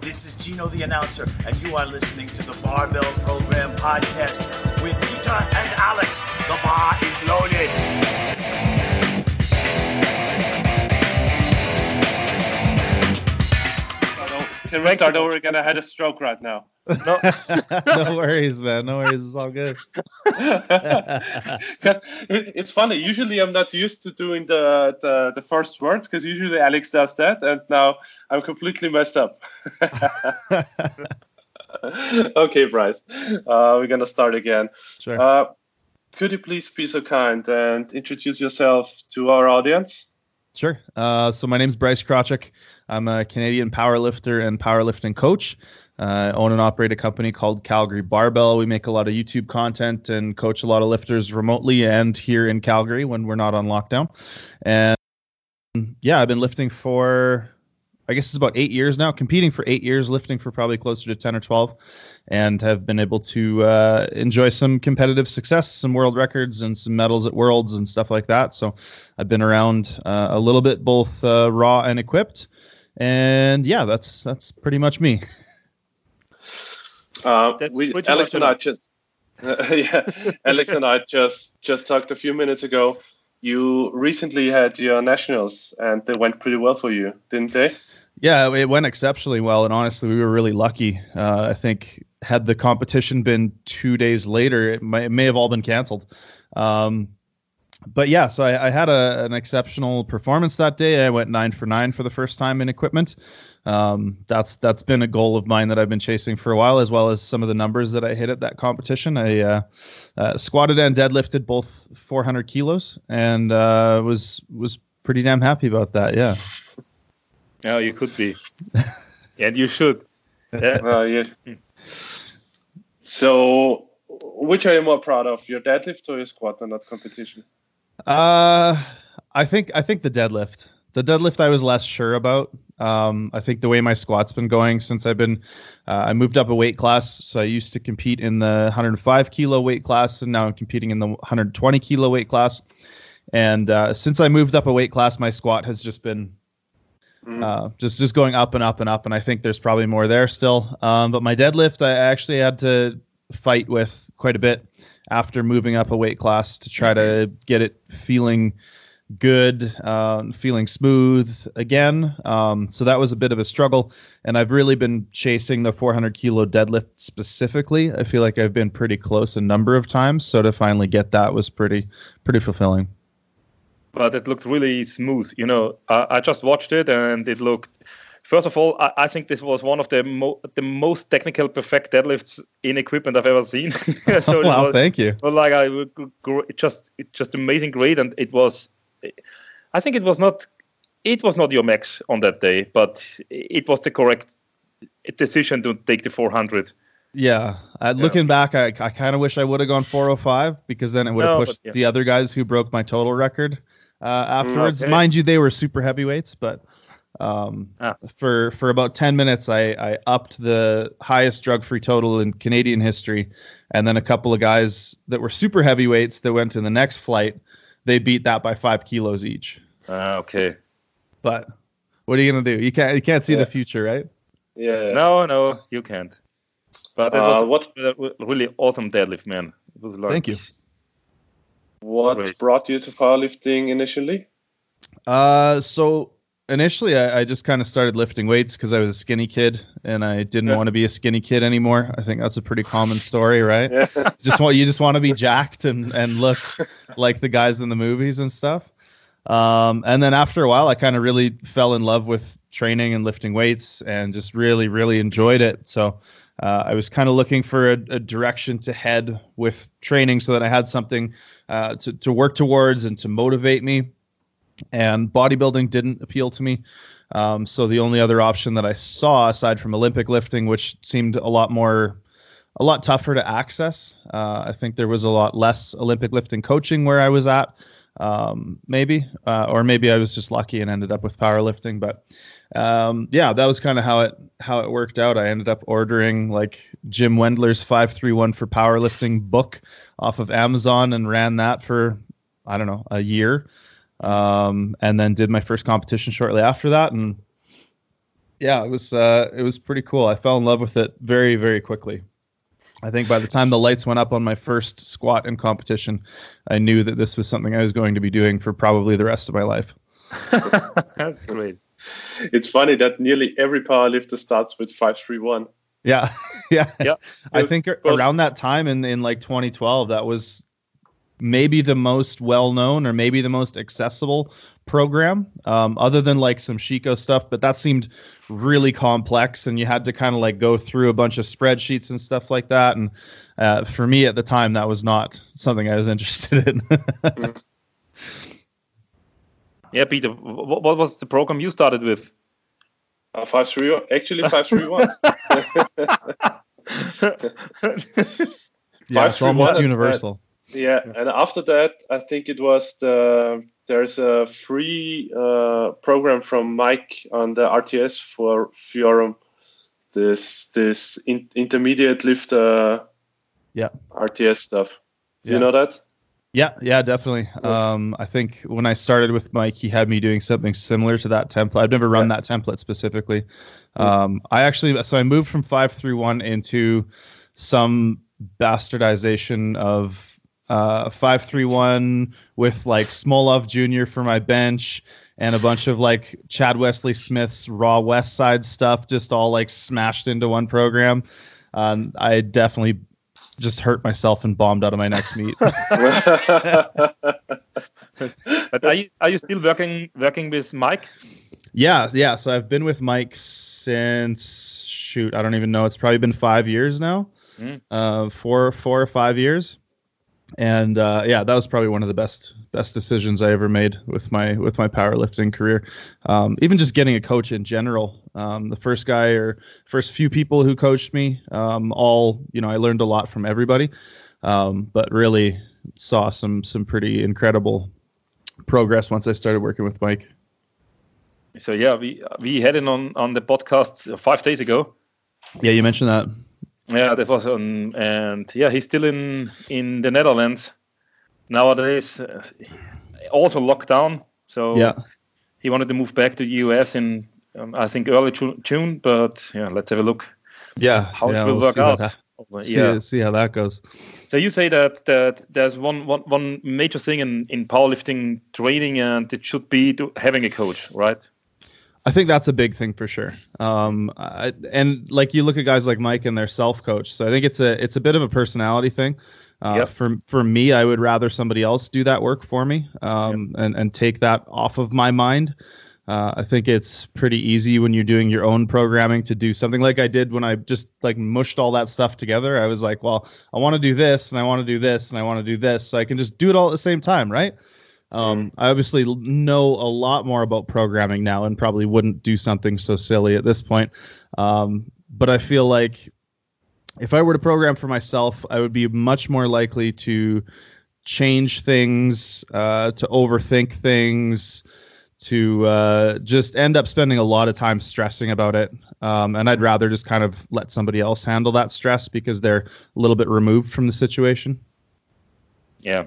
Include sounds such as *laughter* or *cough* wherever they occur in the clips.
This is Gino the announcer, and you are listening to the Barbell Program podcast with Peter and Alex. The bar is loaded. Can we start over again? I had a stroke right now. No, *laughs* no worries, man. No worries. It's all good. *laughs* 'Cause it- it's funny. Usually, I'm not used to doing the the, the first words because usually Alex does that, and now I'm completely messed up. *laughs* okay, Bryce. Uh, we're gonna start again. sure. Uh, could you please be so kind and introduce yourself to our audience? Sure. Uh, so my name is Bryce Krawczyk. I'm a Canadian powerlifter and powerlifting coach. Uh, own and operate a company called Calgary Barbell. We make a lot of YouTube content and coach a lot of lifters remotely and here in Calgary when we're not on lockdown. And yeah, I've been lifting for, I guess it's about eight years now, competing for eight years, lifting for probably closer to 10 or 12, and have been able to uh, enjoy some competitive success, some world records, and some medals at worlds and stuff like that. So I've been around uh, a little bit, both uh, raw and equipped. And yeah, that's that's pretty much me. Uh, That's we, Alex much and I just, *laughs* yeah, Alex and I just just talked a few minutes ago. You recently had your nationals, and they went pretty well for you, didn't they? Yeah, it went exceptionally well, and honestly, we were really lucky. Uh, I think had the competition been two days later, it may, it may have all been canceled. Um, but yeah, so I, I had a, an exceptional performance that day. I went nine for nine for the first time in equipment. Um, that's that's been a goal of mine that I've been chasing for a while, as well as some of the numbers that I hit at that competition. I uh, uh, squatted and deadlifted both 400 kilos, and uh, was was pretty damn happy about that. Yeah. Yeah, you could be. *laughs* and you should. Yeah. Yeah. So, which are you more proud of, your deadlift or your squat in that competition? Uh, I think I think the deadlift. The deadlift I was less sure about. Um, I think the way my squat's been going since I've been, uh, I moved up a weight class. So I used to compete in the 105 kilo weight class, and now I'm competing in the 120 kilo weight class. And uh, since I moved up a weight class, my squat has just been Mm. uh, just just going up and up and up. And I think there's probably more there still. Um, but my deadlift, I actually had to fight with quite a bit after moving up a weight class to try to get it feeling good, um, feeling smooth again. Um, so that was a bit of a struggle. And I've really been chasing the 400 kilo deadlift specifically. I feel like I've been pretty close a number of times. So to finally get that was pretty pretty fulfilling. But it looked really smooth. You know, I, I just watched it and it looked. First of all, I, I think this was one of the mo- the most technical perfect deadlifts in equipment I've ever seen. *laughs* so *laughs* wow, was- thank you. Well, like I it just just amazing great and it was I think it was not it was not your max on that day but it was the correct decision to take the 400 Yeah, uh, looking back, I, I kind of wish I would have gone 405 because then it would have No, pushed yeah. the other guys who broke my total record uh, afterwards. okay. Mind you, they were super heavyweights, but um, Ah. for for about 10 minutes, I, I upped the highest drug-free total in Canadian history, and then a couple of guys that were super heavyweights that went to the next flight, they beat that by five kilos each. Ah, okay But what are you gonna do? You can't you can't see Yeah. the future, right? Yeah. no no you can't but it Uh, was what a really awesome deadlift man it was like Thank you. what Great. brought you to powerlifting initially? Uh, so initially, I, I just kind of started lifting weights because I was a skinny kid and I didn't Yeah. want to be a skinny kid anymore. I think that's a pretty common story, right? Yeah. just want you just want to be *laughs* jacked and and look like the guys in the movies and stuff. Um, and then after a while, I kind of really fell in love with training and lifting weights and just really really enjoyed it. So. Uh, I was kind of looking for a, a direction to head with training so that I had something uh, to, to work towards and to motivate me and bodybuilding didn't appeal to me. Um, so the only other option that I saw aside from Olympic lifting, which seemed a lot more, a lot tougher to access. Uh, I think there was a lot less Olympic lifting coaching where I was at, um, maybe, uh, or maybe I was just lucky and ended up with powerlifting. But um, yeah, that was kind of how it how it worked out. I ended up ordering like Jim Wendler's five three one for powerlifting book off of Amazon and ran that for I don't know a year um, and then did my first competition shortly after that, and yeah, it was uh, it was pretty cool. I fell in love with it very very quickly. I think by the time the lights went up on my first squat in competition, I knew that this was something I was going to be doing for probably the rest of my life. *laughs* That's great. It's funny that nearly every powerlifter starts with five three one. Yeah, *laughs* yeah, Yeah. I think around that time in in like 2012, that was maybe the most well known or maybe the most accessible program, um, other than like some Sheiko stuff. But that seemed really complex, and you had to kind of like go through a bunch of spreadsheets and stuff like that. And uh, for me at the time, that was not something I was *laughs* interested in. Yeah, Peter, what, what was the program you started with? Uh, five three one. Actually, five three one. *laughs* yeah, it's 531, almost uh, universal. Yeah, and after that, I think it was the there's a free uh, program from Mike on the RTS for Fiorum. This this in, intermediate lift uh, Yeah. RTS stuff. Do Yeah. you know that? Yeah, yeah, definitely. Um, I think when I started with Mike, he had me doing something similar to that template. I've never run that template specifically. Um, I actually, so I moved from five through one into some bastardization of uh, five three one with like Smolov Jr. for my bench and a bunch of like Chad Wesley Smith's Raw West Side stuff, just all like smashed into one program. Um, I definitely just hurt myself and bombed out of my next meet. *laughs* *laughs* But are you are you still working working with Mike? Yeah, yeah. So I've been with Mike since shoot, I don't even know. It's probably been five years now, Mm. uh, four, four or five years, and uh, yeah, that was probably one of the best best decisions I ever made with my with my powerlifting career. Um, even just getting a coach in general. Um, the first guy or first few people who coached me, um, all you know, I learned a lot from everybody, um, but really saw some some pretty incredible progress once I started working with Mike. So yeah, we we had it on on the podcast five days ago. Yeah, you mentioned that. Yeah, that was on, and yeah, he's still in in the Netherlands nowadays. Uh, also locked down, so Yeah. he wanted to move back to the US in um, I think early June. But yeah, let's have a look Yeah, how yeah, it will we'll work out. see, yeah. see how that goes. So you say that that there's one one, one major thing in, in powerlifting training, and it should be to having a coach, right? I think that's a big thing for sure. Um, I, and like you look at guys like Mike and they're self-coached, so I think it's a it's a bit of a personality thing. Uh, Yep. For for me, I would rather somebody else do that work for me, um, and and take that off of my mind. Uh, I think it's pretty easy when you're doing your own programming to do something like I did when I just like mushed all that stuff together. I was like, well, I want to do this and I want to do this and I want to do this, so I can just do it all at the same time, right? Um, I obviously know a lot more about programming now and probably wouldn't do something so silly at this point. Um, but I feel like if I were to program for myself, I would be much more likely to change things, uh, to overthink things, to uh, just end up spending a lot of time stressing about it. Um, and I'd rather just kind of let somebody else handle that stress because they're a little bit removed from the situation. Yeah,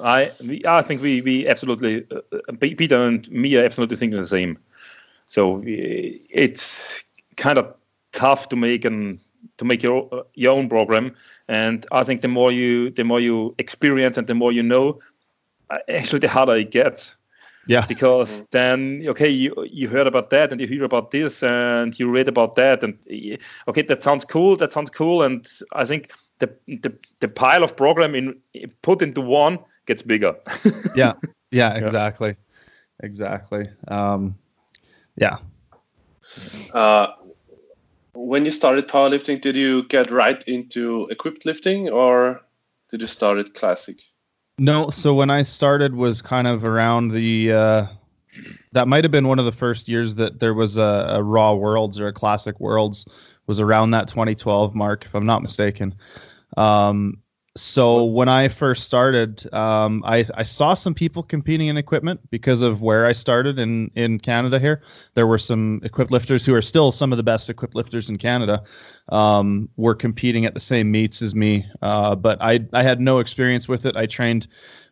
I we, I think we we absolutely uh, uh, Peter and me are absolutely thinking the same. So we- it's kind of tough to make an to make your uh, your own program, and I think the more you the more you experience and the more you know, uh, actually the harder it gets Yeah. because then okay you you heard about that and you hear about this and you read about that and okay that sounds cool that sounds cool and i think the the, the pile of program in put into one gets bigger. *laughs* Yeah. Yeah exactly. Exactly. Um yeah. Uh, when you started powerlifting, did you get right into equipped lifting or did you start at classic? no so when i started was kind of around the uh that might have been one of the first years that there was a, a raw worlds or a classic worlds was around that 2012 mark if i'm not mistaken. Um so when I first started, um, I, I saw some people competing in equipment because of where I started in, in Canada here. There were some equipped lifters who are still some of the best equipped lifters in Canada, um, were competing at the same meets as me. Uh, but I, I had no experience with it. I trained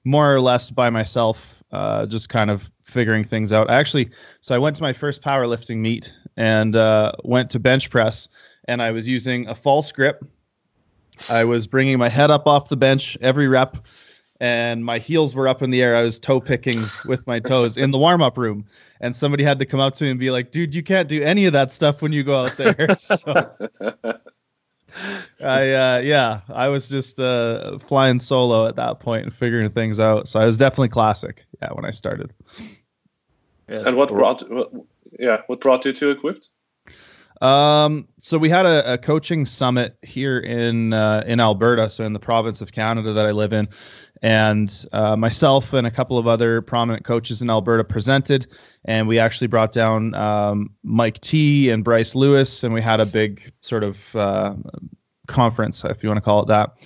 more or less by myself, uh, just kind of figuring things out. I actually, so I went to my first powerlifting meet and uh, went to bench press, and I was using a false grip. I was bringing my head up off the bench every rep, and my heels were up in the air. I was toe picking with my toes in the warm up room, and somebody had to come up to me and be like, "Dude, you can't do any of that stuff when you go out there." *laughs* So I uh, yeah, I was just uh, flying solo at that point and figuring things out. So I was definitely classic. Yeah, when I started. Yeah. And what brought yeah what brought you to Equipped? Um, so we had a, a coaching summit here in uh, in Alberta, so in the province of Canada that I live in, and uh, myself and a couple of other prominent coaches in Alberta presented, and we actually brought down um, Mike T and Bryce Lewis, and we had a big sort of uh, conference, if you want to call it that.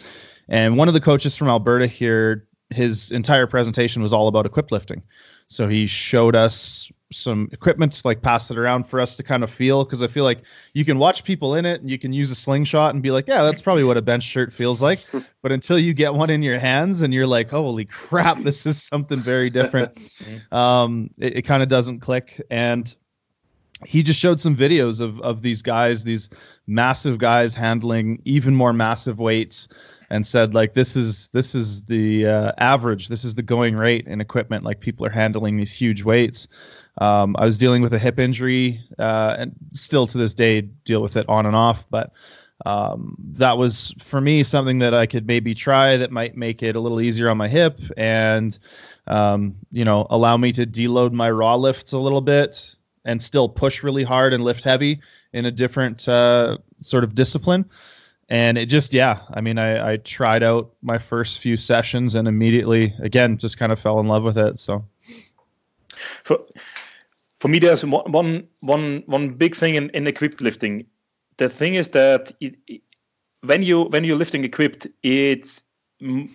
And one of the coaches from Alberta here, his entire presentation was all about equip lifting. So he showed us some equipment, like passed it around for us to kind of feel, because I feel like you can watch people in it and you can use a slingshot and be like, yeah, that's probably what a bench shirt feels like. *laughs* But until you get one in your hands and you're like, holy crap, this is something very different, *laughs* um, it, it kind of doesn't click. And he just showed some videos of of these guys, these massive guys handling even more massive weights and said like this is this is the uh, average this is the going rate in equipment like people are handling these huge weights um, i was dealing with a hip injury uh, and still to this day deal with it on and off but um, that was for me something that i could maybe try that might make it a little easier on my hip and um, you know allow me to deload my raw lifts a little bit and still push really hard and lift heavy in a different uh, sort of discipline. And it just yeah i mean I, I tried out my first few sessions and immediately again just kind of fell in love with it so. For, for me there's one one one big thing in, in equipped lifting the thing is that it, it, when you when you're lifting equipped it's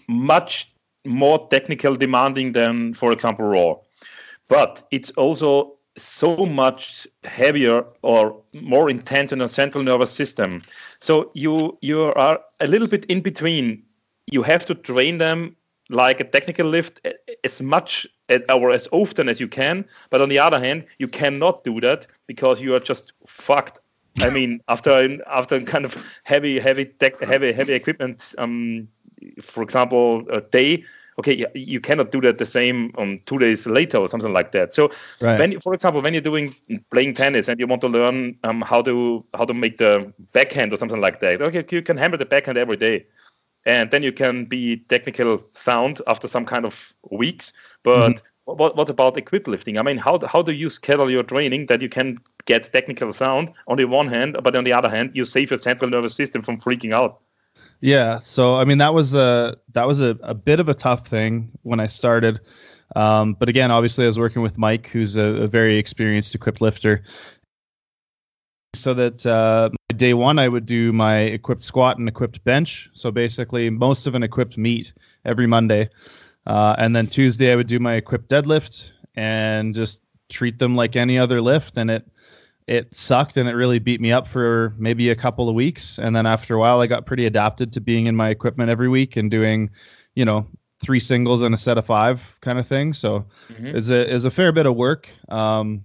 much more technical demanding than for example raw but it's also so much heavier or more intense in the central nervous system. So you you are a little bit in between. You have to train them like a technical lift as much as, or as often as you can. But on the other hand, you cannot do that because you are just fucked. I *laughs* mean, after after kind of heavy heavy tech, heavy heavy equipment, um, for example, a day okay, you cannot do that the same on two days later or something like that. So, right. when, for example, when you're doing playing tennis and you want to learn um, how to how to make the backhand or something like that, okay, you can hammer the backhand every day, and then you can be technical sound after some kind of weeks. But mm-hmm. what what about equip lifting? I mean, how how do you schedule your training that you can get technical sound on the one hand, but on the other hand, you save your central nervous system from freaking out? Yeah, so I mean that was a that was a, a bit of a tough thing when I started. Um, but again, obviously I was working with Mike, who's a, a very experienced equipped lifter. So that uh, day one I would do my equipped squat and equipped bench. So basically most of an equipped meet every Monday. Uh, and then Tuesday I would do my equipped deadlift and just treat them like any other lift. And it it sucked and it really beat me up for maybe a couple of weeks. And then after a while, I got pretty adapted to being in my equipment every week and doing, you know, three singles and a set of five kind of thing. So mm-hmm. it's a is a fair bit of work. Um,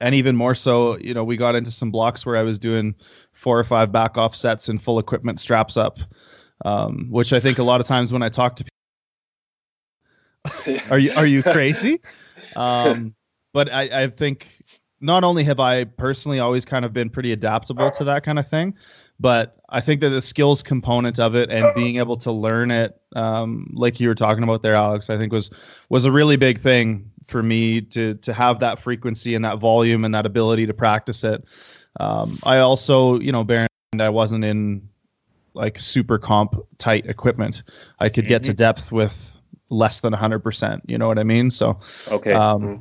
and even more so, you know, we got into some blocks where I was doing four or five back off sets and full equipment straps up, um, which I think a lot of times when I talk to people, *laughs* are you are you crazy? *laughs* Um, but I, I think not only have I personally always kind of been pretty adaptable to that kind of thing, but I think that the skills component of it and being able to learn it, um, like you were talking about there, Alex, I think was was a really big thing for me to to have that frequency and that volume and that ability to practice it. Um, I also, you know, bear in I wasn't in like super comp tight equipment. I could get mm-hmm. to depth with less than 100%. You know what I mean? So, okay. Um, mm-hmm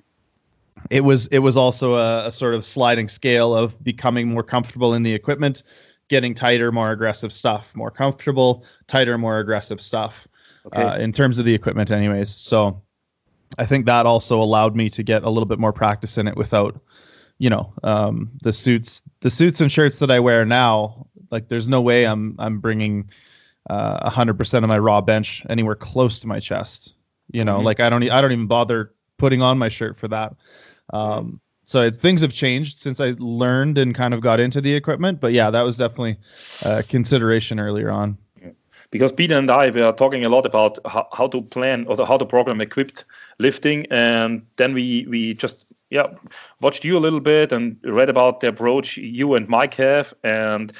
it was it was also a, a, sort of sliding scale of becoming more comfortable in the equipment, getting tighter, more aggressive stuff, more comfortable, tighter, more aggressive stuff. Okay. Uh, in terms of the equipment, anyways. So I think that also allowed me to get a little bit more practice in it without, you know, um, the suits, the suits and shirts that I wear now. Like, there's no way I'm I'm bringing uh, a hundred percent of my raw bench anywhere close to my chest. You know, mm-hmm. like I don't I don't even bother putting on my shirt for that. Um, So things have changed since I learned and kind of got into the equipment. But yeah, that was definitely a consideration earlier on. Because Peter and I we were talking a lot about how, how to plan or how to program equipped lifting, and then we we just yeah watched you a little bit and read about the approach you and Mike have, and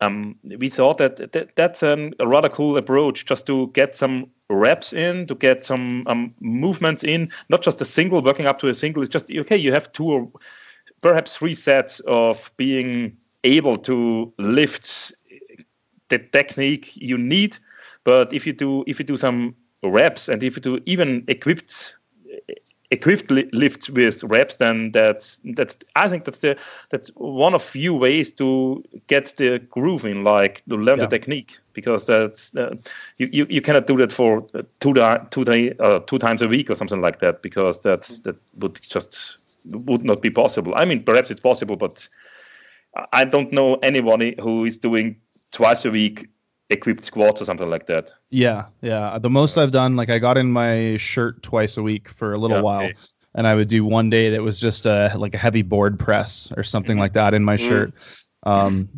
um, we thought that, that that's an, a rather cool approach just to get some reps in, to get some um, movements in, not just a single, working up to a single. It's just, okay, you have two or perhaps three sets of being able to lift the technique you need. But if you do, if you do some reps and if you do even equipped equipped lifts with reps, then that's that's I think that's the that's one of few ways to get the groove in, like to learn yeah. the technique, because that's uh, you, you you cannot do that for two two day uh, two times a week or something like that, because that's that would just would not be possible. I mean, perhaps it's possible, but I don't know anybody who is doing twice a week equipped squats or something like that. Yeah, yeah. The most I've done, like I got in my shirt twice a week for a little yeah, while, okay. and I would do one day that was just a like a heavy board press or something mm-hmm. like that in my mm-hmm. shirt. Um,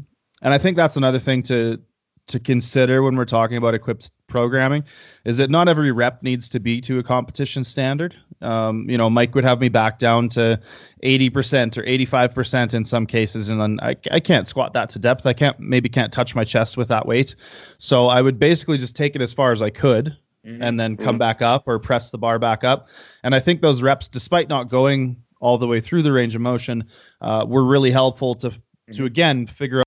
and I think that's another thing to to consider when we're talking about equipped programming is that not every rep needs to be to a competition standard. Um, you know, Mike would have me back down to 80% or 85% in some cases, and then I, I can't squat that to depth. I can't maybe can't touch my chest with that weight. So I would basically just take it as far as I could. Mm-hmm. And then come mm-hmm. back up or press the bar back up. And I think those reps, despite not going all the way through the range of motion, uh, were really helpful to to mm-hmm. again figure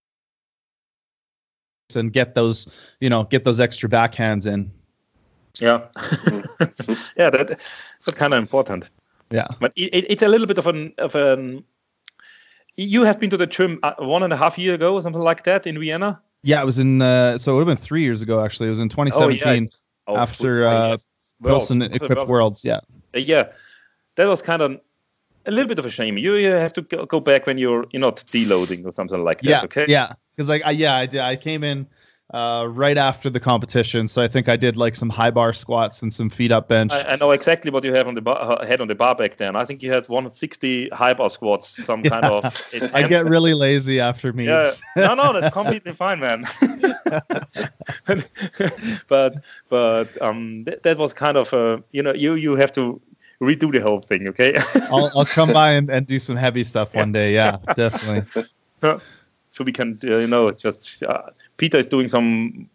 and get those, you know, get those extra backhands in. Yeah, *laughs* yeah, that, that's kind of important. Yeah, but it, it's a little bit of an of an. You have been to the gym uh, one and a half year ago or something like that in Vienna. Yeah, it was in. Uh, so it would have been three years ago actually. It was in 2017 oh, yeah. after oh, uh, yes. Wilson Equipped Worlds. Worlds. Yeah. Uh, yeah, that was kind of a little bit of a shame. You, you have to go back when you're you're not deloading or something like that. Yeah, okay. Yeah, because like I, yeah, I did. I came in uh, right after the competition, so I think I did like some high bar squats and some feet up bench. I, I know exactly what you have on the bar, uh, head on the bar back then. I think you had 160 high bar squats, some yeah. kind of. *laughs* I get really lazy after meets. Yeah. *laughs* No, no, that's completely fine, man. *laughs* but but um, th- that was kind of a you know you you have to redo the whole thing, okay? *laughs* I'll, I'll come by and, and do some heavy stuff one day. Yeah, definitely. *laughs* So we can, uh, you know, just uh, Peter is doing some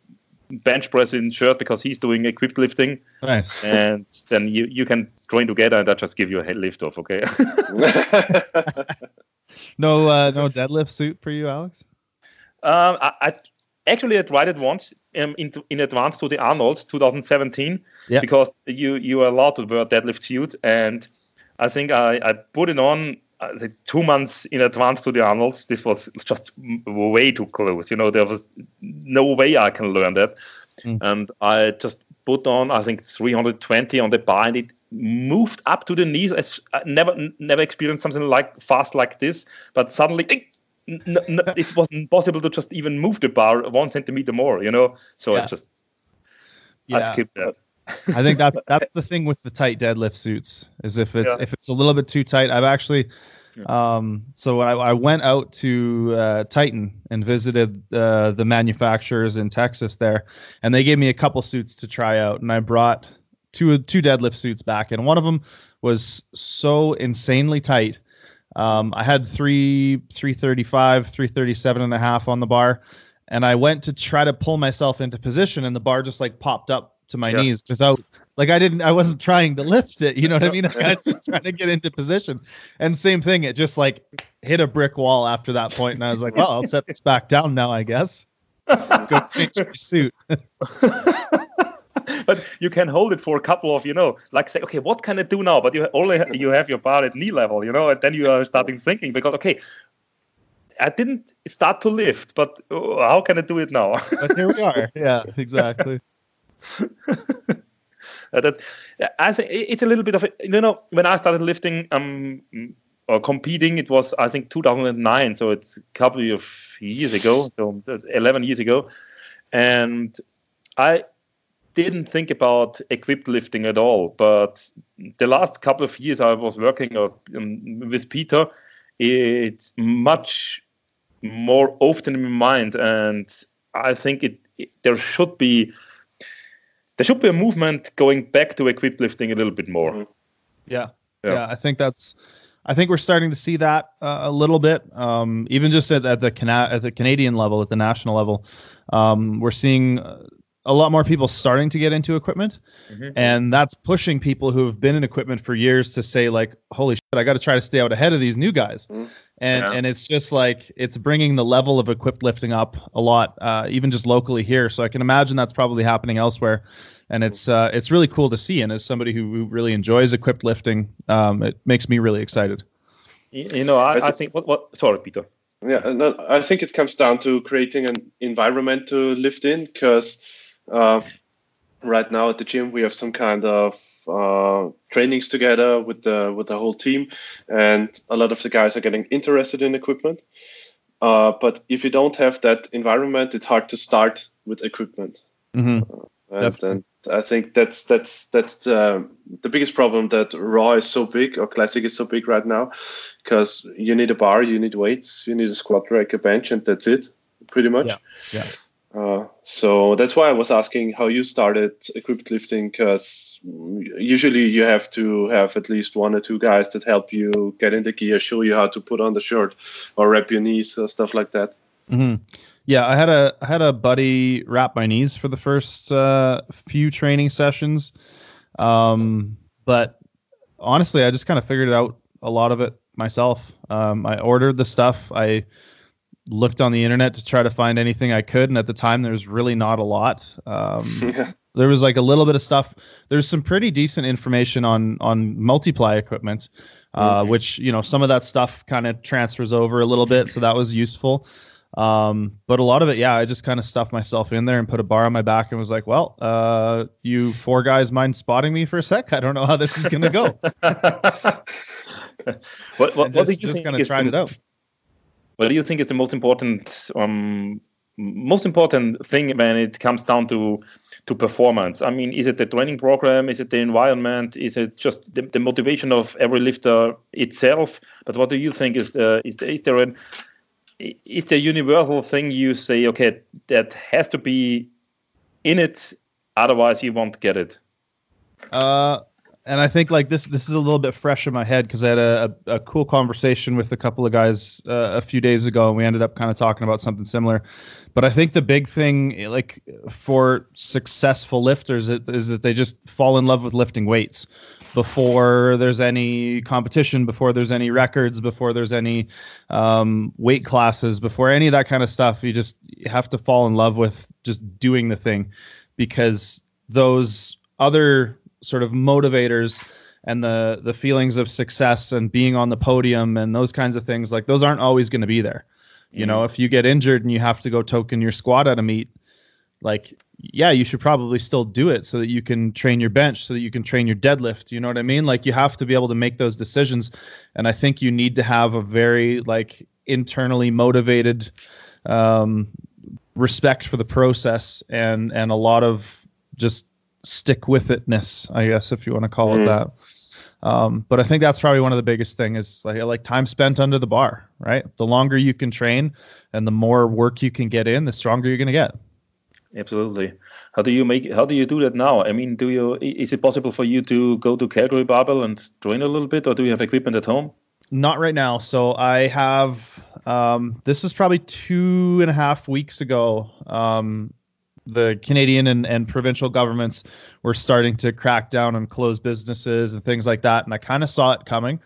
bench press in shirt because he's doing equipped lifting. Nice. And then you, you can join together and I just give you a lift off, okay? *laughs* no uh, no deadlift suit for you, Alex? Um, I, I actually I tried it once um, in, in advance to the Arnold's 2017 yeah. because you you are allowed to wear deadlift suit and I think I, I put it on uh, two months in advance to the Arnold's. This was just way too close. You know, there was no way I can learn that. Mm. And I just put on, I think, 320 on the bar, and it moved up to the knees. I never, never experienced something like fast like this, but suddenly. it wasn't possible to just even move the bar one centimeter more, you know. So yeah. I just yeah. I skipped that. I think that's *laughs* that's the thing with the tight deadlift suits is if it's yeah. if it's a little bit too tight. I've actually um, so I, I, went out to uh, Titan and visited uh, the manufacturers in Texas there, and they gave me a couple suits to try out, and I brought two two deadlift suits back, and one of them was so insanely tight. Um, I had three 335, 337 and a half on the bar, and I went to try to pull myself into position, and the bar just like popped up to my yeah. knees without like I didn't I wasn't trying to lift it, you know what I mean? *laughs* I was just trying to get into position. And same thing, it just like hit a brick wall after that point and I was like, well, I'll set this back down now, I guess. *laughs* Go change my suit. *laughs* *laughs* but you can hold it for a couple of, you know, like say, okay, what can I do now? But you only you have your bar at knee level, you know, and then you are starting thinking because okay, I didn't start to lift, but uh, how can I do it now? *laughs* but here we are. Yeah, exactly. *laughs* Uh, that I think it's a little bit of a, you know when I started lifting um or competing it was I think 2009 so it's a couple of years ago so 11 years ago and I didn't think about equipped lifting at all. But the last couple of years I was working uh, um, with Peter, it's much more often in my mind, and I think it, it there should be there should be a movement going back to equipped lifting a little bit more. Mm-hmm. Yeah. yeah, yeah, I think that's. I think we're starting to see that uh, a little bit, um, even just at, at the Cana- at the Canadian level, at the national level. Um, we're seeing a lot more people starting to get into equipment. Mm-hmm. and that's pushing people who have been in equipment for years to say like holy shit i got to try to stay out ahead of these new guys. Mm-hmm. and yeah. and it's just like it's bringing the level of equipped lifting up a lot uh, even just locally here. So i can imagine that's probably happening elsewhere. And it's uh, it's really cool to see. And as somebody who really enjoys equipped lifting um, it makes me really excited. You know i, I think what, what sorry peter. Yeah i think it comes down to creating an environment to lift in because uh, right now at the gym, we have some kind of uh, trainings together with the with the whole team, and a lot of the guys are getting interested in equipment. Uh, but if you don't have that environment, it's hard to start with equipment. Mm-hmm. Uh, and, and, I think that's that's that's the, the biggest problem that Raw is so big or Classic is so big right now, because you need a bar, you need weights, you need a squat rack, a bench, and that's it, pretty much. Yeah. Yeah. Uh, so that's why I was asking how you started equipped lifting, because usually you have to have at least one or two guys that help you get in the gear, show you how to put on the shirt, or wrap your knees, stuff like that. Mm-hmm. Yeah, I had a I had a buddy wrap my knees for the first uh, few training sessions, um, but honestly, I just kind of figured out a lot of it myself. Um, I ordered the stuff. I looked on the internet to try to find anything I could, and at the time there was really not a lot. Um, *laughs* yeah. There was like a little bit of stuff. There's some pretty decent information on on multiply equipment, uh, mm-hmm. which you know some of that stuff kind of transfers over a little bit, so that was useful. Um, but a lot of it, yeah, I just kind of stuffed myself in there and put a bar on my back and was like, well, uh, you four guys mind spotting me for a sec? I don't know how this is gonna go. *laughs* what what, what just, did you just kind of tried it out what do you think is the most important um, most important thing when it comes down to to performance? I mean, is it the training program? Is it the environment? Is it just the, the motivation of every lifter itself? But what do you think is the is, the, is there an is there a universal thing you say? Okay, that has to be in it, otherwise you won't get it. Uh, and I think like this this is a little bit fresh in my head because I had a, a, a, cool conversation with a couple of guys uh, a few days ago, and we ended up kind of talking about something similar. But I think the big thing, like for successful lifters, is that they just fall in love with lifting weights before there's any competition, before there's any records, before there's any um, weight classes, before any of that kind of stuff. You just have to fall in love with just doing the thing because those other sort of motivators and the the feelings of success and being on the podium and those kinds of things like those aren't always going to be there you mm-hmm. know if you get injured and you have to go token your squat at a meet like yeah you should probably still do it so that you can train your bench so that you can train your deadlift you know what i mean like you have to be able to make those decisions and i think you need to have a very like internally motivated um, respect for the process and and a lot of just stick with itness, I guess, if you want to call mm. it that. Um, but I think that's probably one of the biggest thing is like like time spent under the bar, right? The longer you can train and the more work you can get in, the stronger you're going to get. Absolutely. How do you make? How do you do that now? I mean, do you? Is it possible for you to go to Calgary Barbell and train a little bit, or do you have equipment at home? Not right now. So I have. Um, this was probably two and a half weeks ago. Um, the Canadian and, and provincial governments were starting to crack down and close businesses and things like that. And I kind of saw it coming.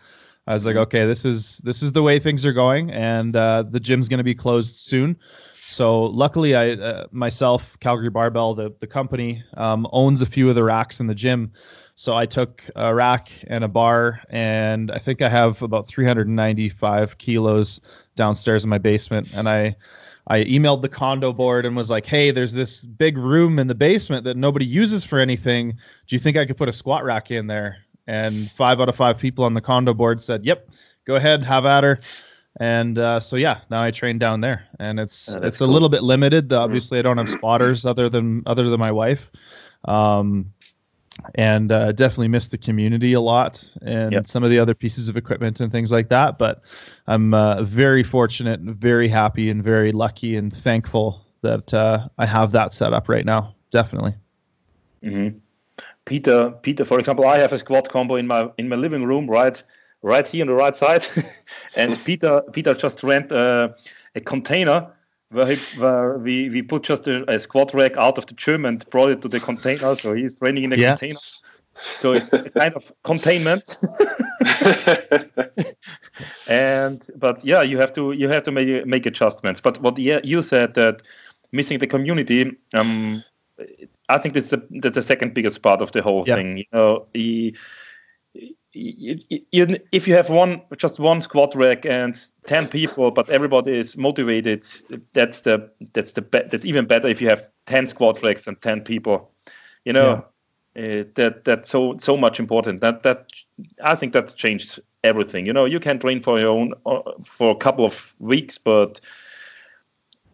I was like, mm-hmm. okay, this is this is the way things are going, and uh, the gym's going to be closed soon. So luckily, I uh, myself, Calgary Barbell, the the company, um, owns a few of the racks in the gym. So I took a rack and a bar, and I think I have about 395 kilos downstairs in my basement, and I I emailed the condo board and was like, "Hey, there's this big room in the basement that nobody uses for anything. Do you think I could put a squat rack in there?" And five out of five people on the condo board said, "Yep, go ahead, have at her." And uh, so yeah, now I train down there, and it's it's cool. a little bit limited. Mm-hmm. Obviously, I don't have spotters other than other than my wife. Um, and uh, definitely miss the community a lot and Yep. some of the other pieces of equipment and things like that. But I'm uh, very fortunate, and very happy, and very lucky and thankful that uh, I have that set up right now. Definitely. hmm Peter, Peter, for example, I have a squat combo in my in my living room, right, right here on the right side, *laughs* and *laughs* Peter, Peter just rent uh, a container where, he, where we we put just a, a squat rack out of the gym and brought it to the container, so he's training in a Yeah. container. So it's a kind of containment, *laughs* and but yeah, you have to you have to make make adjustments. But what yeah, you said that missing the community, um, I think that's the that's the second biggest part of the whole Yeah. thing. You know, you, you, you, if you have one just one squat rack and ten people, but everybody is motivated, that's the that's the be- that's even better if you have ten squat racks and ten people. You know, uh, that that's so so much important. That that I think that's changed everything. You know, you can train for your own uh, for a couple of weeks, but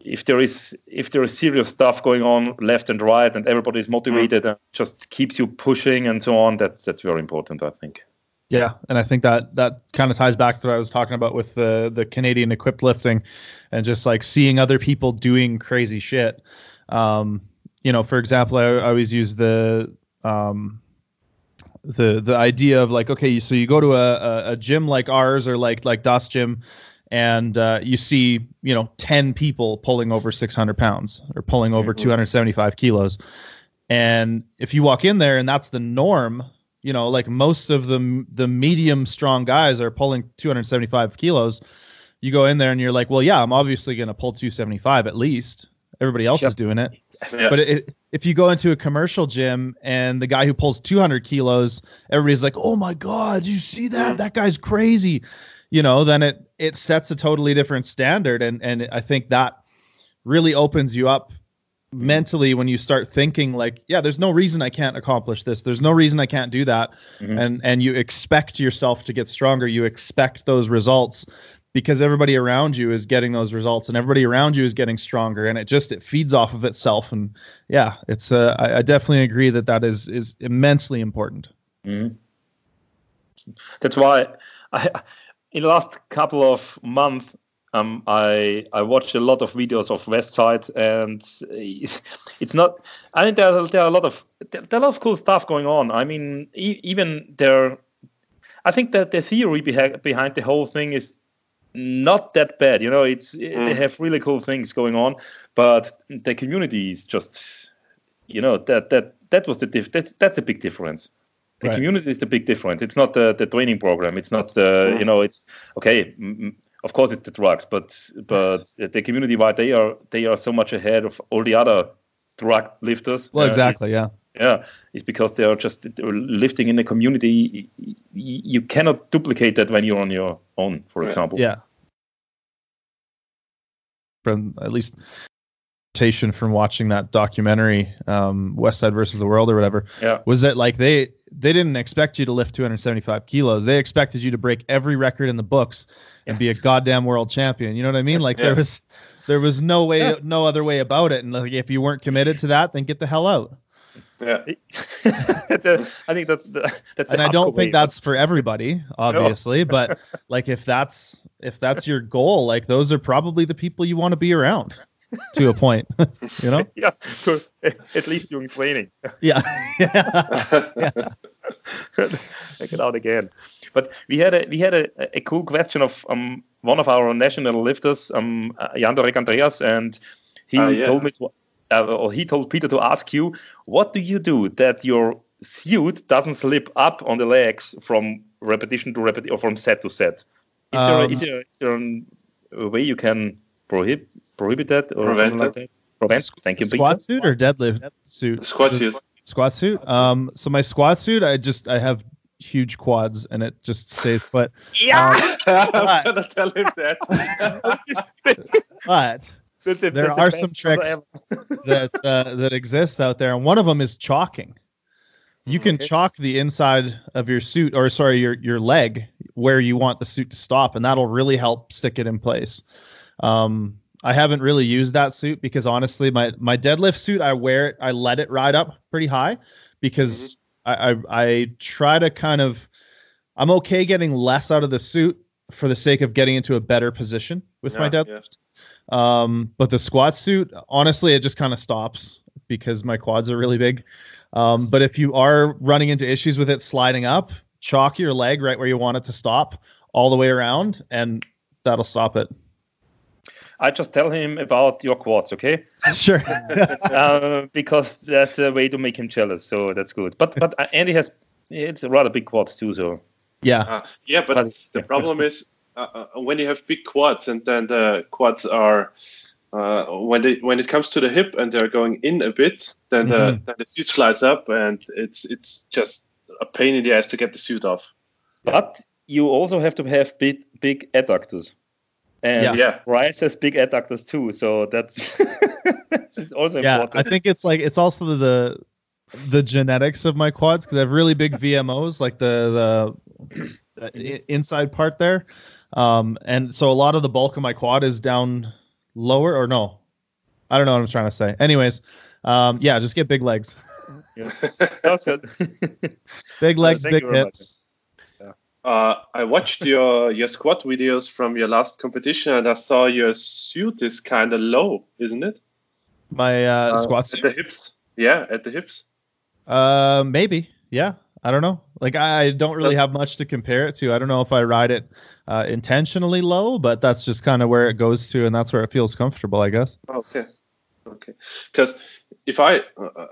if there is if there is serious stuff going on left and right and everybody is motivated and just keeps you pushing and so on that's that's very important i think Yeah, and I think that that kind of ties back to what I was talking about with the the Canadian equipped lifting, and just like seeing other people doing crazy shit. Um, you know, for example, I, I always use the um, the the idea of like, okay, so you go to a, a, gym like ours or like like Das Gym, and uh, you see you know ten people pulling over 600 pounds or pulling over 275 kilos, and if you walk in there and that's the norm you know like most of the the medium strong guys are pulling 275 kilos you go in there and you're like well yeah i'm obviously going to pull 275 at least everybody else Yep. is doing it Yeah. but it, if you go into a commercial gym and the guy who pulls 200 kilos everybody's like oh my god you see that Mhm. that guy's crazy you know then it it sets a totally different standard and and i think that really opens you up mentally when you start thinking like yeah there's no reason i can't accomplish this. There's no reason i can't do that. Mhm. and and you expect yourself to get stronger. You expect those results because everybody around you is getting those results and everybody around you is getting stronger. And it just it feeds off of itself. And yeah it's uh, I, I definitely agree that that is is immensely important. Mhm. that's why I, in the last couple of months um, I I watched a lot of videos of Westside, and *laughs* it's not. I think there are, there are a lot of there are a lot of cool stuff going on. I mean, e- even there, I think that the theory behind behind the whole thing is not that bad. You know, it's they Mm. have really cool things going on, but the community is just, you know, that that that was the diff- that's that's a big difference. The Right. community is the big difference. It's not the, the training program. It's not the Mm. you know. It's okay. m- Of course, it's the drugs, but but the community, why they are they are so much ahead of all the other drug lifters. well uh, exactly yeah yeah, it's because they are just they're lifting in the community. Y- y- You cannot duplicate that when you're on your own, for Yeah. example. yeah from at least interpretation from watching that documentary um west side versus the world or whatever Yeah. was that like they they didn't expect you to lift 275 kilos they expected you to break every record in the books and be a goddamn world champion you know what i mean like Yeah. there was there was no way Yeah. no other way about it and like if you weren't committed to that then get the hell out yeah. *laughs* That's a- I think that's the, that's. the and i don't think way. that's for everybody *laughs* obviously but *laughs* like if that's if that's your goal like those are probably the people you want to be around to a point *laughs* you know *laughs* Yeah, to- at least during training. yeah yeah *laughs* Check it out again. But we had a we had a, a cool question of um one of our national lifters, um uh, Jandorek Andreas, and he Ah, yeah. told me to, uh, or he told Peter to ask you, what do you do that your suit doesn't slip up on the legs from repetition to repetition or from set to set? Is there, Um, is there, is there a way you can prohibit prohibit that or Prevent something like that? Prevent. Thank you, squat Peter. suit or deadlift suit Squat suit. squat suit um so my squat suit i just i have huge quads and it just stays put Yeah. *laughs* *laughs* I'm gonna tell him that. *laughs* but The- the- There are some tricks. that uh, that exists out there and one of them is chalking you can Okay. chalk the inside of your suit or sorry your your leg where you want the suit to stop and that'll really help stick it in place um I haven't really used that suit because honestly, my my deadlift suit, I wear it, I let it ride up pretty high because I, I I try to kind of I'm okay getting less out of the suit for the sake of getting into a better position with my Yeah, yeah. deadlift. Um, but the squat suit, honestly, it just kind of stops because my quads are really big. Um, but if you are running into issues with it sliding up, chalk your leg right where you want it to stop all the way around, and that'll stop it. I just tell him about your quads, okay? *laughs* sure. *laughs* uh, because that's a way to make him jealous. So that's good. But but uh, Andy has it's a rather big quads too. So yeah. Uh, yeah, but But- the problem is uh, uh, when you have big quads and then the quads are uh, when they when it comes to the hip and they're going in a bit, then the Mhm. then the suit slides up and it's it's just a pain in the ass to get the suit off. but you also have to have big big adductors. And Yeah. Yeah. Bryce has big adductors too, so that's, *laughs* that's also yeah, important. I think it's like it's also the the genetics of my quads because I have really big VMOs, like the the, the inside part there, um, and so a lot of the bulk of my quad is down lower or no, I don't know what I'm trying to say. Anyways, um, yeah, just get big legs, Yeah. That's *laughs* good. big legs, thank big you much. hips. Uh, I watched your your squat videos from your last competition and I saw your suit is kind of low, isn't it? My uh, Uh, squat at the hips. Yeah, at the hips. Uh, maybe. Yeah. I don't know. Like I I don't really have much to compare it to. I don't know if I ride it uh, intentionally low, but that's just kind of where it goes to, and that's where it feels comfortable, I guess. Okay, okay. Because if I, uh,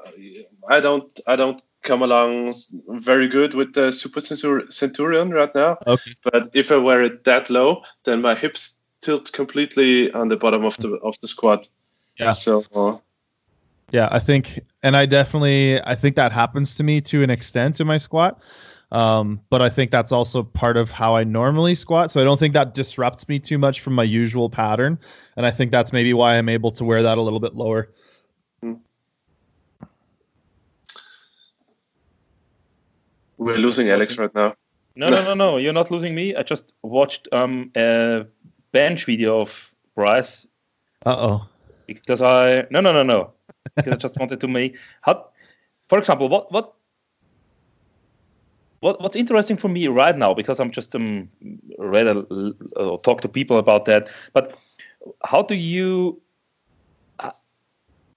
I don't, I don't come along very good with the Super Centur- Centurion right now. Okay. But if I wear it that low, then my hips tilt completely on the bottom of the of the squat. Yeah. So uh, Yeah, I think, and I definitely, I think that happens to me to an extent in my squat. Um, but I think that's also part of how I normally squat. So I don't think that disrupts me too much from my usual pattern. And I think that's maybe why I'm able to wear that a little bit lower. We're losing Alex right now. No, no, no, no. You're not losing me. I just watched um, a bench video of Bryce Uh oh. because I no, no, no, no. Because I just wanted to make how, for example, what what what what's interesting for me right now because I'm just um read a, uh, talk to people about that. But how do you uh,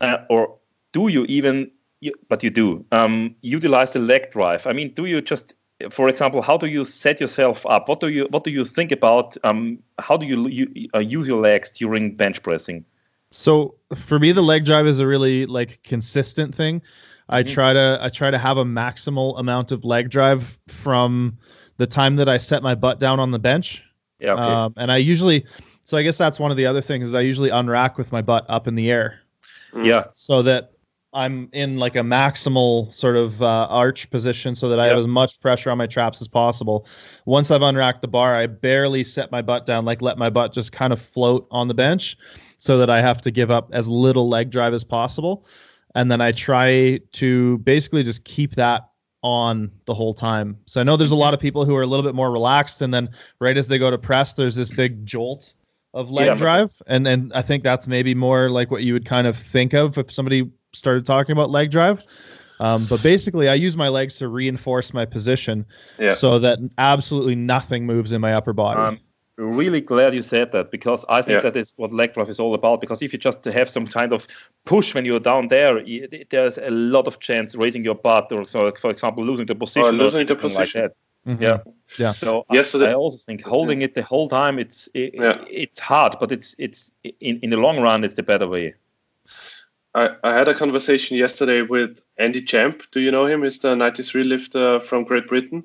uh, or do you even? You, but you do um, utilize the leg drive. I mean, do you just for example, how do you set yourself up? What do you what do you think about? Um, how do you, you uh, use your legs during bench pressing? So for me, the leg drive is a really like consistent thing. I Mhm. try to I try to have a maximal amount of leg drive from the time that I set my butt down on the bench. Yeah. Okay. Um, and I usually, so I guess that's one of the other things is I usually unrack with my butt up in the air yeah. so that I'm in like a maximal sort of uh, arch position so that I have as much pressure on my traps as possible. Once I've unracked the bar, I barely set my butt down, like let my butt just kind of float on the bench so that I have to give up as little leg drive as possible. And then I try to basically just keep that on the whole time. So I know there's a lot of people who are a little bit more relaxed and then right as they go to press, there's this big jolt of leg Yeah. drive. And and I think that's maybe more like what you would kind of think of if somebody started talking about leg drive. Um, but basically, I use my legs to reinforce my position Yeah. so that absolutely nothing moves in my upper body. I'm really glad you said that because I think Yeah. that is what leg drive is all about. Because if you just have some kind of push when you're down there, there's a lot of chance raising your butt, or so, for example, losing the position, or losing the position. Like that. Mhm. Yeah. Yeah. So Yes, so I, I also think holding it the whole time, it's it, Yeah. it's hard, but it's it's in in the long run, it's the better way. I, I had a conversation yesterday with Andy Champ. Do you know him? He's the 93 lifter from Great Britain.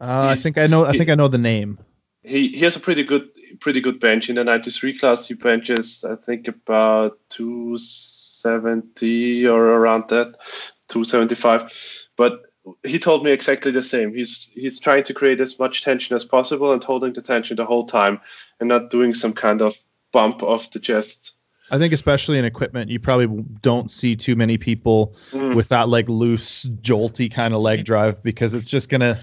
Uh, I think I know. I he- think I know the name. He he has a pretty good pretty good bench in the 93 class. He benches I think about 270 or around that, 275. But he told me exactly the same. He's he's trying to create as much tension as possible and holding the tension the whole time and not doing some kind of bump off the chest. I think especially in equipment, you probably don't see too many people Mm. with that like loose, jolty kind of leg drive because it's just gonna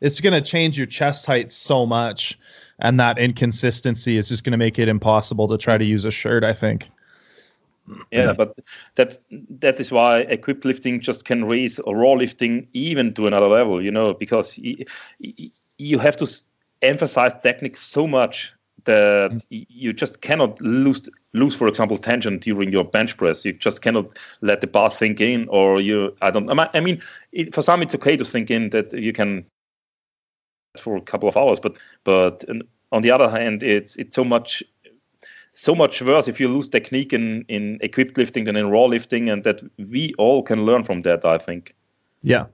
it's gonna change your chest height so much and that inconsistency is just going to make it impossible to try to use a shirt. I think. Yeah, but that's that is why equipped lifting just can raise raw lifting even to another level. You know, because y- y- you have to emphasize technique so much that mm. you just cannot lose lose, for example, tension during your bench press. You just cannot let the bar sink in, or you. I don't. I I mean, it, for some it's okay to sink in that you can for a couple of hours, but but on the other hand, it's it's so much so much worse if you lose technique in in equipped lifting than in raw lifting, and that we all can learn from that. I think. Yeah.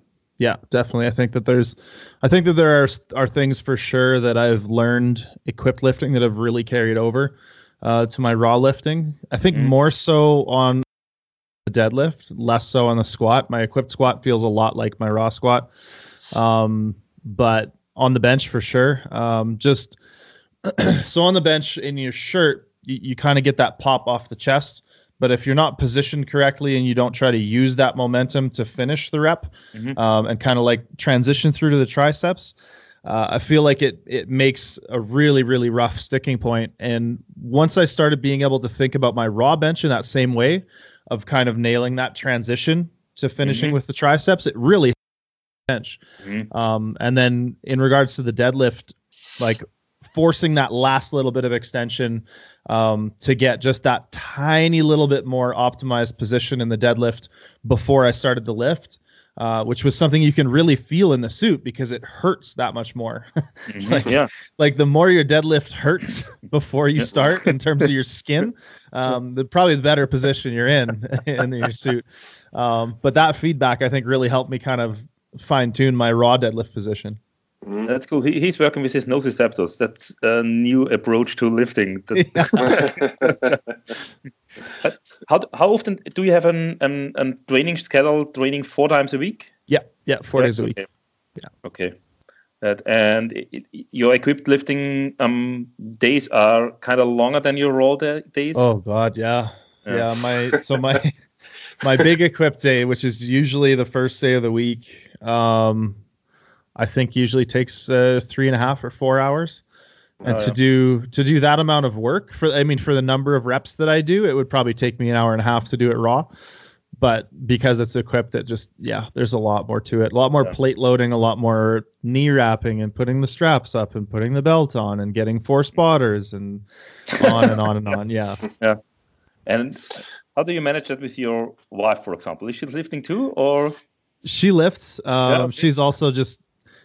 Yeah, definitely. I think that there's, I think that there are are things for sure that I've learned equipped lifting that have really carried over uh, to my raw lifting. I think Mm. more so on the deadlift, less so on the squat. My equipped squat feels a lot like my raw squat, um, but on the bench for sure. Um, just *clears throat* so on the bench in your shirt, you, you kind of get that pop off the chest. But if you're not positioned correctly and you don't try to use that momentum to finish the rep Mhm. um, and kind of like transition through to the triceps, uh, I feel like it it makes a really really rough sticking point. And once I started being able to think about my raw bench in that same way, of kind of nailing that transition to finishing Mhm. with the triceps, it really bench. Mhm. Um, and then in regards to the deadlift, like forcing that last little bit of extension um, to get just that tiny little bit more optimized position in the deadlift before I started the lift, uh, which was something you can really feel in the suit because it hurts that much more. *laughs* Mhm. Like- yeah. like the more your deadlift hurts *laughs* before you start in terms of your skin, *laughs* um, the probably the better position you're in in your suit. Um, but that feedback I think really helped me kind of fine tune my raw deadlift position. Mhm. That's cool. He, he's working with his nociceptors. That's a new approach to lifting. *laughs* *laughs* How how often do you have an an, an training schedule? Training four times a week. Yeah, yeah, four Yeah, days a week. okay. Yeah. Okay. That and it, it- your equipped lifting um, days are kind of longer than your raw da- days. Oh God, yeah, Yeah. yeah. My *laughs* so my my big equipped day, which is usually the first day of the week, um, I think usually takes uh, three and a half or four hours. And Oh, to do to do that amount of work for I mean for the number of reps that I do, it would probably take me an hour and a half to do it raw. But because it's equipped, it just yeah, there's a lot more to it. A lot more Yeah. plate loading, a lot more knee wrapping and putting the straps up and putting the belt on and getting four spotters and on and on and *laughs* on. Yeah. Yeah. And how do you manage that with your wife, for example? Is she lifting too, or she lifts um okay. she's also just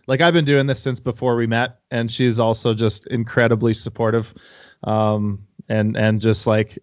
like i've been doing this since before we met and she's also just incredibly supportive um and and just like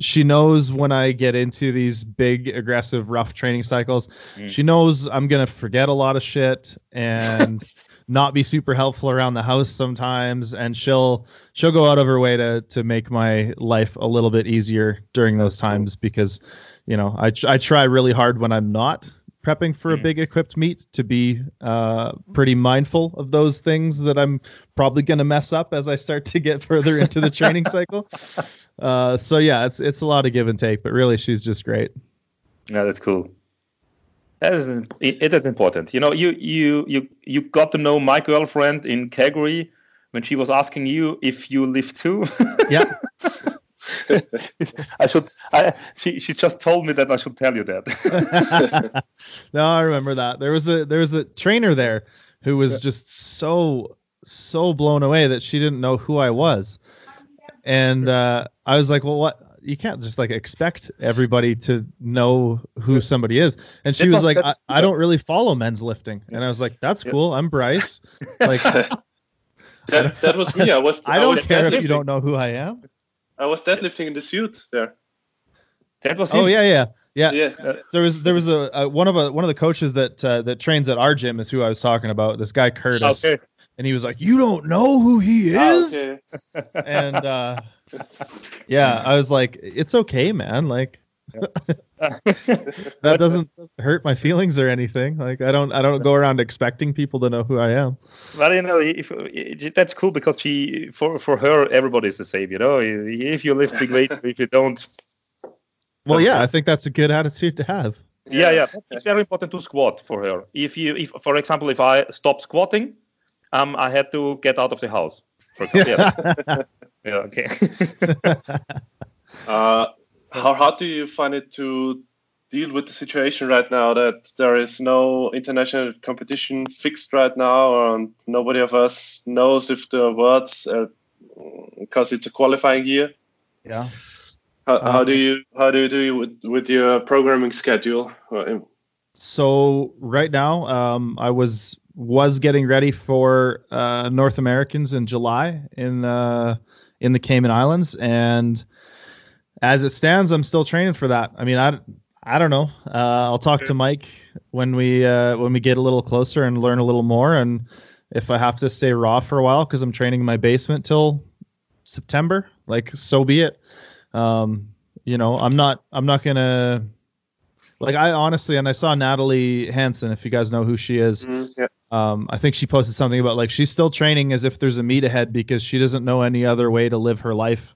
she knows when i get into these big aggressive rough training cycles Mm. she knows i'm gonna forget a lot of shit and *laughs* not be super helpful around the house sometimes and she'll she'll go out of her way to to make my life a little bit easier during those times because you know I, I try really hard when i'm not prepping for a Mm. big equipped meet to be uh, pretty mindful of those things that i'm probably going to mess up as i start to get *laughs* further into the training *laughs* cycle uh, so yeah it's it's a lot of give and take but really she's just great yeah, that's cool. That is it, it is important. You know, you you you you got to know my girlfriend in Calgary when she was asking you if you live too. yeah *laughs* *laughs* I should. I she she just told me that I should tell you that. *laughs* no, I remember that. There was a there was a trainer there who was just so so blown away that she didn't know who I was. And uh, I was like, "Well, what? You can't just like expect everybody to know who somebody is." And she That was was- like, I, that's- "I don't really follow men's lifting." And I was like, "That's Yeah. cool. I'm Bryce. *laughs* Like, that, that was me. I was. I don't was care if you don't know who I am." I was deadlifting in the suit there. that was Oh him. yeah, yeah, yeah. Yeah. There was there was a, a one of a one of the coaches that uh, that trains at our gym is who I was talking about. This guy Curtis. Okay. and he was like, "You don't know who he Ah, is," okay. and uh, yeah, I was like, "It's okay, man. Like that doesn't hurt my feelings or anything. Like I don't I don't go around expecting people to know who I am." Well, you know, if, if, that's cool because she, for for her, everybody's the same. You know, if you lift big weight, if you don't, Well, yeah, I think that's a good attitude to have. yeah, yeah, it's very important to squat for her. If you, if for example, if I stopped squatting, um, I had to get out of the house. For example. *laughs* yeah. *laughs* yeah. Okay. *laughs* uh, how hard do you find it to deal with the situation right now that there is no international competition fixed right now, and nobody of us knows if the words because it's a qualifying year. Yeah. How, um, how do you how do you do with, with your programming schedule? So right now, um, I was was getting ready for uh, North Americans in July in uh, in the Cayman Islands, and as it stands, I'm still training for that. I mean, I I don't know. Uh, I'll talk to Mike when we uh, when we get a little closer and learn a little more, and if I have to stay raw for a while because I'm training in my basement till September, like so be it. Um, you know, I'm not I'm not gonna like I honestly and I saw Natalie Hanson, if you guys know who she is. Mm, yeah. Um, I think she posted something about like she's still training as if there's a meet ahead because she doesn't know any other way to live her life.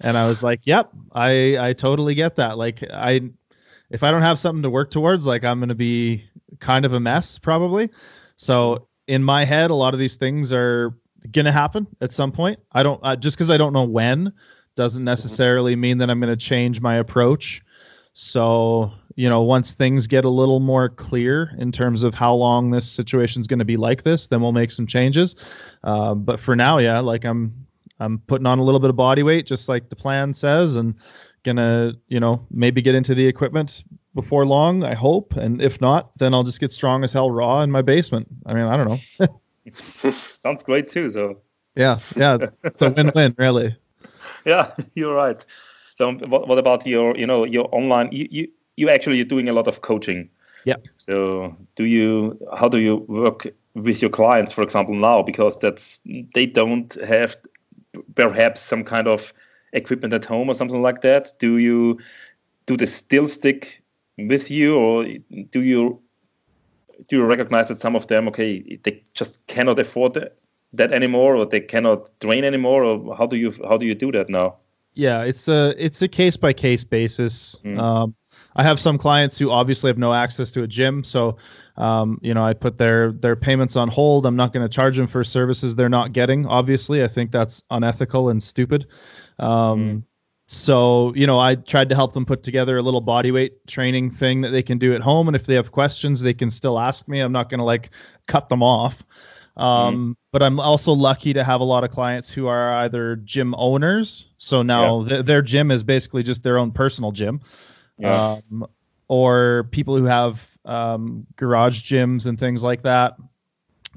And I was like, "Yep, I I totally get that. Like I if I don't have something to work towards, like I'm going to be kind of a mess probably." So in my head, a lot of these things are gonna happen at some point. I don't uh, just because I don't know when doesn't mm-hmm. necessarily mean that I'm gonna change my approach. So you know, once things get a little more clear in terms of how long this situation is going to be like this, then we'll make some changes. Uh, but for now, yeah, like I'm I'm putting on a little bit of body weight, just like the plan says, and gonna you know maybe get into the equipment before long. I hope, and if not, then I'll just get strong as hell raw in my basement. I mean, I don't know. *laughs* Sounds great too. So yeah, yeah, it's a *laughs* win-win, really. Yeah, *laughs* you're right. So what, what about your, you know, your online? You, you you actually are doing a lot of coaching. Yeah. So do you? How do you work with your clients, for example, now? Because that's they don't have perhaps some kind of equipment at home or something like that. Do you do they still stick with you, or do you do you recognize that some of them, okay, they just cannot afford that anymore, or they cannot train anymore, or how do you how do you do that now? Yeah, it's a it's a case by case basis. Mm. Um, I have some clients who obviously have no access to a gym, so um, you know I put their their payments on hold. I'm not going to charge them for services they're not getting. Obviously, I think that's unethical and stupid. Um, mm so you know i tried to help them put together a little body weight training thing that they can do at home and if they have questions they can still ask me i'm not going to like cut them off um, mm but i'm also lucky to have a lot of clients who are either gym owners so now yeah. th- their gym is basically just their own personal gym yeah. um, or people who have um, garage gyms and things like that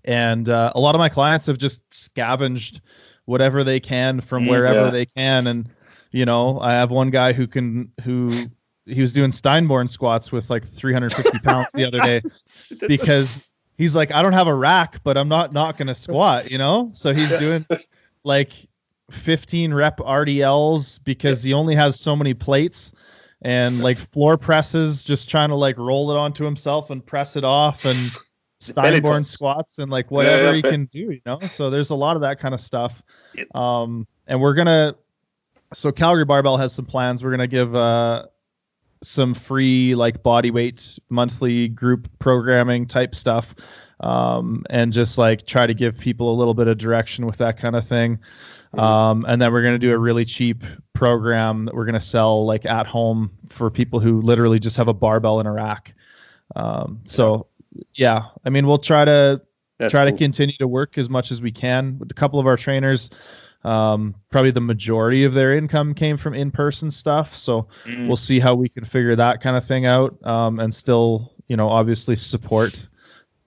and uh, a lot of my clients have just scavenged whatever they can from mm, wherever yeah. they can and you know, I have one guy who can who he was doing Steinborn squats with like 350 pounds the other day *laughs* because he's like, I don't have a rack, but I'm not not gonna squat, you know. So he's doing like 15 rep RDLs because he only has so many plates and like floor presses, just trying to like roll it onto himself and press it off and *laughs* Steinborn squats and like whatever yeah, yeah. he can do, you know. So there's a lot of that kind of stuff. Um, and we're gonna so Calgary Barbell has some plans. We're gonna give uh, some free like body weight monthly group programming type stuff, um, and just like try to give people a little bit of direction with that kind of thing. Mm-hmm. Um, and then we're gonna do a really cheap program that we're gonna sell like at home for people who literally just have a barbell in a rack. Um, so yeah, I mean we'll try to That's try cool. to continue to work as much as we can with a couple of our trainers um, probably the majority of their income came from in-person stuff. So mm. we'll see how we can figure that kind of thing out, um, and still, you know, obviously support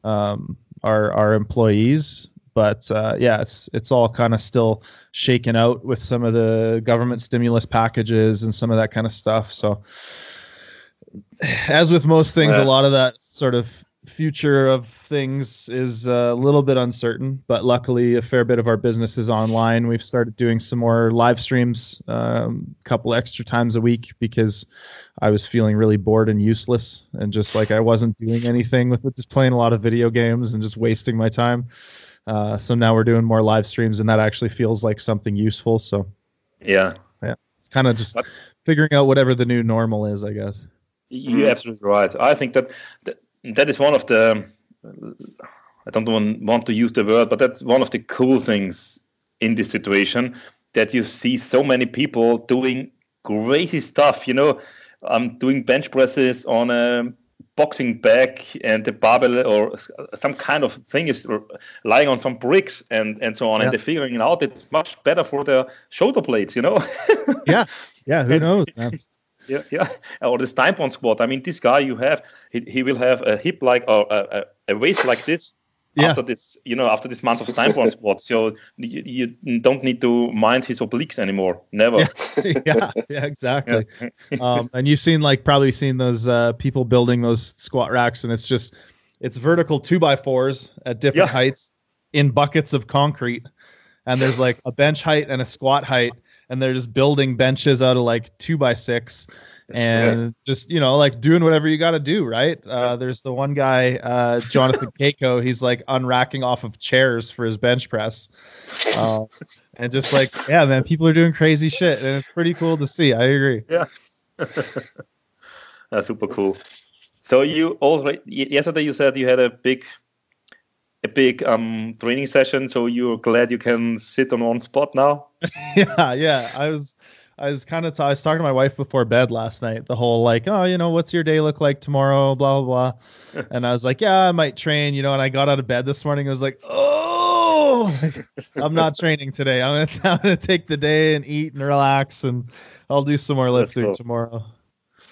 um, our our employees. But uh, yeah, it's it's all kind of still shaken out with some of the government stimulus packages and some of that kind of stuff. So as with most things, a lot of that sort of future of things is a little bit uncertain, but luckily a fair bit of our business is online. We've started doing some more live streams, a um, couple extra times a week because I was feeling really bored and useless and just like I wasn't doing anything with it, just playing a lot of video games and just wasting my time. Uh, so now we're doing more live streams and that actually feels like something useful. So yeah, yeah, it's kind of just figuring out whatever the new normal is, I guess. You're absolutely right. I think that, that that is one of the I don't want, want to use the word, but that's one of the cool things in this situation that you see so many people doing crazy stuff. You know, I'm doing bench presses on a boxing bag and the barbell or some kind of thing is lying on some bricks and and so on. Yeah. and they're figuring out it's much better for their shoulder blades you know? *laughs* Yeah. Yeah who knows *laughs* man? Yeah yeah. *laughs* Or the Steinborn squat. I mean this guy you have he, he will have a hip like or a, a waist like this yeah. after this, you know, after this month of time Steinborn squats. So you, you, don't need to mind his obliques anymore. Never. Yeah, *laughs* *laughs* yeah, yeah exactly. Yeah. um, and you've seen like probably seen those uh, people building those squat racks, and it's just it's vertical two by fours at different heights in buckets of concrete, and there's like a bench height and a squat height, and they're just building benches out of like two by six and just you know like doing whatever you got to do right? Uh, there's the one guy uh, jonathan *laughs* Cayco he's like unracking off of chairs for his bench press uh, *laughs* and just like yeah man people are doing crazy shit and it's pretty cool to see i agree. Yeah. *laughs* That's super cool. So you also yesterday you said you had a big a big um training session so you're glad you can sit on one spot now *laughs* yeah yeah i was I was kind of t- I was talking to my wife before bed last night. The whole like, oh, you know, what's your day look like tomorrow? Blah blah blah. *laughs* and I was like, yeah, I might train. You know, and I got out of bed this morning. I was like, oh, *laughs* I'm not training today. I'm gonna, I'm gonna take the day and eat and relax, and I'll do some more lifting cool. tomorrow.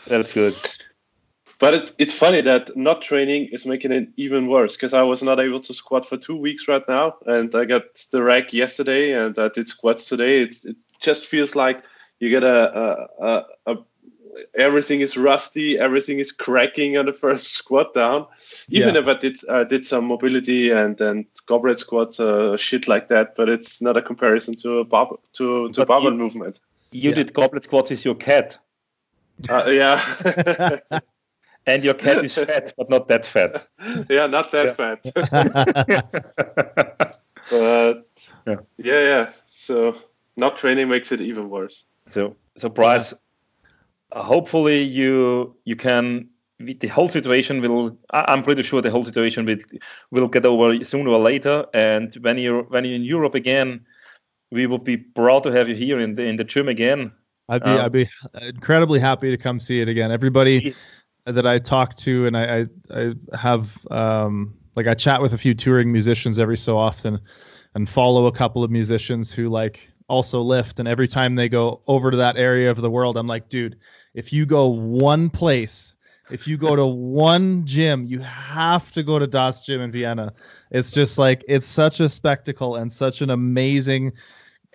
That's good. But it, it's funny that not training is making it even worse because I was not able to squat for two weeks right now, and I got the rack yesterday, and I did squats today. It's, it just feels like you get a, a, a, a everything is rusty, everything is cracking on the *laughs* first squat down. Even yeah. if I did uh, did some mobility and and goblet squats, uh, shit like that, but it's not a comparison to a bar to to barbell movement. You yeah. did goblet squats with your cat. Uh, yeah. *laughs* *laughs* and your cat is *laughs* fat, but not that fat. yeah, not that yeah. fat. *laughs* but yeah. yeah, yeah. So not training makes it even worse. So, so Bryce, uh, hopefully you you can. The whole situation will. I'm pretty sure the whole situation will will get over sooner or later. And when you're when you're in Europe again, we will be proud to have you here in the in the gym again. I'd be um, I'd be incredibly happy to come see it again. Everybody that I talk to and I I, I have um, like I chat with a few touring musicians every so often and follow a couple of musicians who like also lift. And every time they go over to that area of the world i'm like dude if you go one place if you go to *laughs* one gym you have to go to das gym in vienna. It's just like it's such a spectacle and such an amazing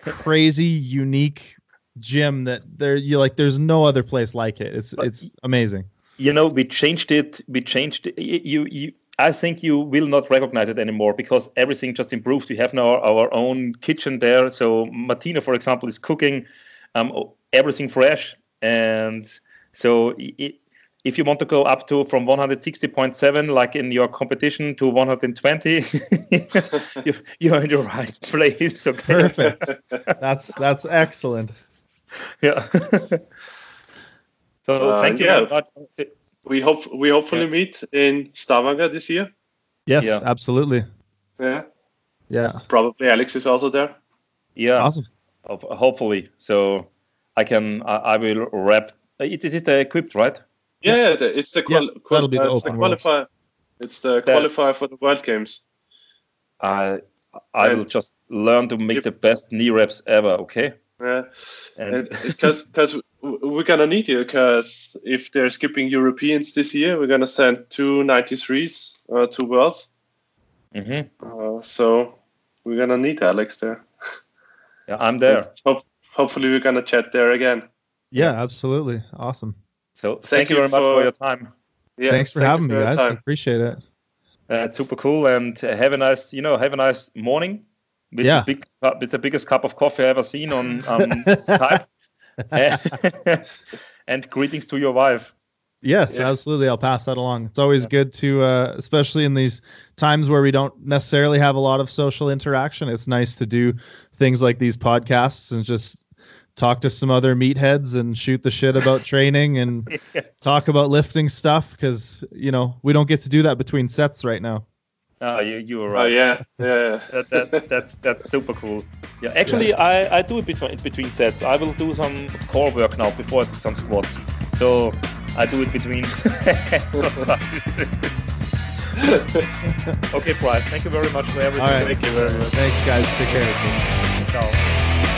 crazy unique gym that there you like there's no other place like it. It's it's amazing you know we changed it we changed it. you you I think you will not recognize it anymore because everything just improved. We have now our own kitchen there. So Martina, for example, is cooking um, everything fresh, and so it, if you want to go up to from 160.7 like in your competition to 120 *laughs* you, are in the right *laughs* place okay? perfect *laughs* that's that's excellent yeah so uh, thank you yeah we hope we hopefully yeah. meet in Stavanger this year. Yes, yeah. absolutely. Yeah. Yeah. Probably Alex is also there. Yeah. Awesome. Hopefully, so I can I, I will wrap. It is it equipped, right? Yeah, yeah. it's the qual- yeah, qual- uh, it's the qualifier. It's the qualifier for the World Games. I I and will just learn to make yep. the best knee wraps ever. Okay. Yeah, and because because we're gonna need you because if they're skipping Europeans this year, we're gonna send two 93s uh, to Worlds. Mm-hmm. Uh, so we're gonna need Alex there. *laughs* Yeah, I'm there. Hope, hopefully, we're gonna chat there again. Yeah, absolutely. Awesome. So thank, thank you very much for, your time. Yeah, thanks for having me, guys. I appreciate it. Uh, super cool, and have a nice, you know, have a nice morning. With yeah. The big, with the biggest cup of coffee I ever seen on um, *laughs* Skype. *laughs* and greetings to your wife. Yes, yeah. absolutely. I'll pass that along. It's always yeah. good to, uh, especially in these times where we don't necessarily have a lot of social interaction. It's nice to do things like these podcasts and just talk to some other meatheads and shoot the shit about *laughs* training and yeah. talk about lifting stuff because you know we don't get to do that between sets right now. Oh, you you were right. Oh right. yeah, yeah. *laughs* that, that, that's that's super cool. Yeah, actually, I, I do it between between sets. I will do some core work now before some squats. So I do it between *laughs* exercises. *laughs* okay, Bryce, thank you very much for everything. All right. Thank you very much. Thanks, guys. Take care. Ciao.